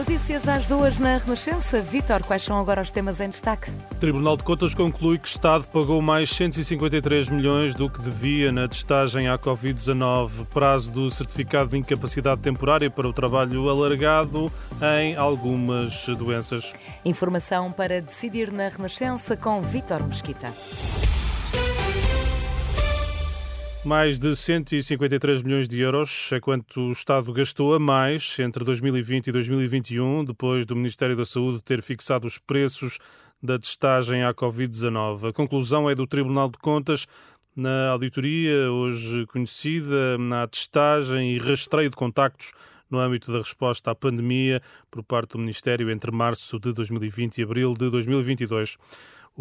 Notícias às duas na Renascença. Vítor, quais são agora os temas em destaque? O Tribunal de Contas conclui que o Estado pagou mais 153 milhões do que devia na testagem à Covid-19. Prazo do certificado de incapacidade temporária para o trabalho alargado em algumas doenças. Informação para decidir na Renascença com Vítor Mesquita. Mais de 153 milhões de euros é quanto o Estado gastou a mais entre 2020 e 2021, depois do Ministério da Saúde ter fixado os preços da testagem à Covid-19. A conclusão é do Tribunal de Contas na auditoria, hoje conhecida, na testagem e rastreio de contactos no âmbito da resposta à pandemia por parte do Ministério entre março de 2020 e abril de 2022.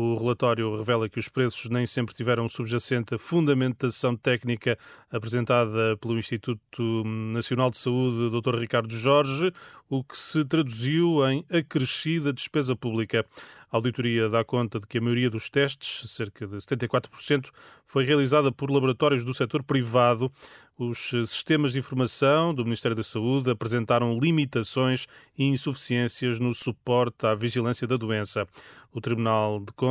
O relatório revela que os preços nem sempre tiveram subjacente a fundamentação técnica apresentada pelo Instituto Nacional de Saúde, Dr. Ricardo Jorge, o que se traduziu em acrescida despesa pública. A auditoria dá conta de que a maioria dos testes, cerca de 74%, foi realizada por laboratórios do setor privado. Os sistemas de informação do Ministério da Saúde apresentaram limitações e insuficiências no suporte à vigilância da doença. O Tribunal de Contas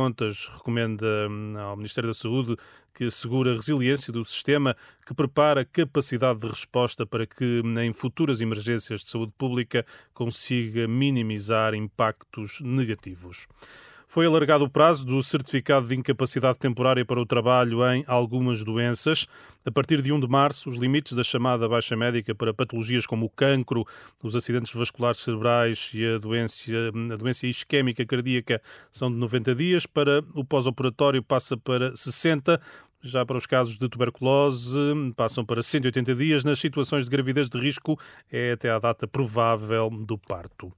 recomenda hum, ao Ministério da Saúde que assegure a resiliência do sistema, que prepara capacidade de resposta para que, em futuras emergências de saúde pública, consiga minimizar impactos negativos. Foi alargado o prazo do certificado de incapacidade temporária para o trabalho em algumas doenças. A partir de 1 de março, os limites da chamada baixa médica para patologias como o cancro, os acidentes vasculares cerebrais e a doença, a doença isquémica cardíaca são de 90 dias. Para o pós-operatório passa para 60. Já para os casos de tuberculose, passam para 180 dias. Nas situações de gravidez de risco, é até à data provável do parto.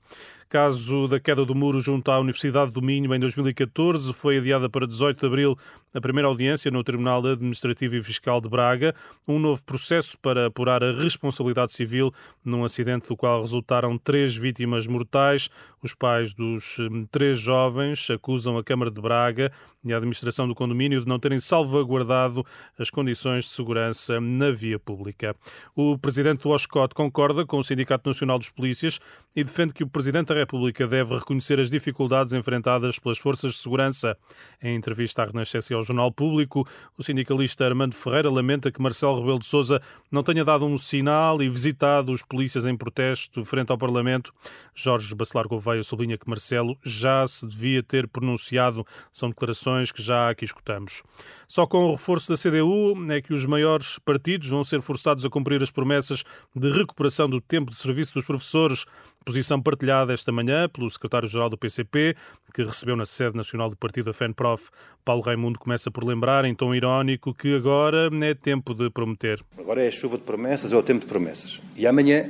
Caso da queda do muro junto à Universidade do Minho em 2014, foi adiada para 18 de abril a primeira audiência no Tribunal Administrativo e Fiscal de Braga. Um novo processo para apurar a responsabilidade civil num acidente do qual resultaram três vítimas mortais. Os pais dos hum, três jovens acusam a Câmara de Braga e a administração do condomínio de não terem salvaguardado as condições de segurança na via pública. O presidente do OSCOT concorda com o Sindicato Nacional dos Polícias e defende que o presidente da República deve reconhecer as dificuldades enfrentadas pelas forças de segurança. Em entrevista à Renascença e ao Jornal Público, o sindicalista Armando Ferreira lamenta que Marcelo Rebelo de Sousa não tenha dado um sinal e visitado os polícias em protesto frente ao Parlamento. Jorge Bacelar Gouveia sublinha que Marcelo já se devia ter pronunciado. São declarações que já aqui escutamos. Só com o reforço da CDU é que os maiores partidos vão ser forçados a cumprir as promessas de recuperação do tempo de serviço dos professores. Posição partilhada esta manhã pelo secretário-geral do PCP, que recebeu na sede nacional do partido a FENPROF. Paulo Raimundo começa por lembrar, em tom irónico, que agora é tempo de prometer. Agora é a chuva de promessas, é o tempo de promessas. E amanhã,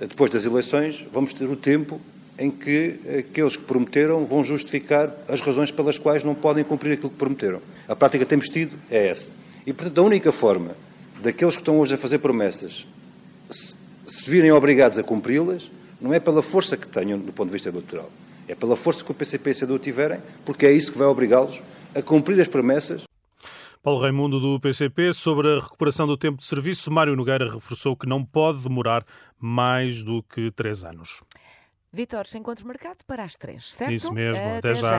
depois das eleições, vamos ter o tempo em que aqueles que prometeram vão justificar as razões pelas quais não podem cumprir aquilo que prometeram. A prática que temos tido é essa. E, portanto, a única forma daqueles que estão hoje a fazer promessas se virem obrigados a cumpri-las não é pela força que tenham do ponto de vista eleitoral, é pela força que o PCP e a CDU tiverem, porque é isso que vai obrigá-los a cumprir as promessas. Paulo Raimundo do PCP sobre a recuperação do tempo de serviço, Mário Nogueira reforçou que não pode demorar mais do que três anos. Vitor, encontro marcado para as três, certo? Isso mesmo, até, até já. já.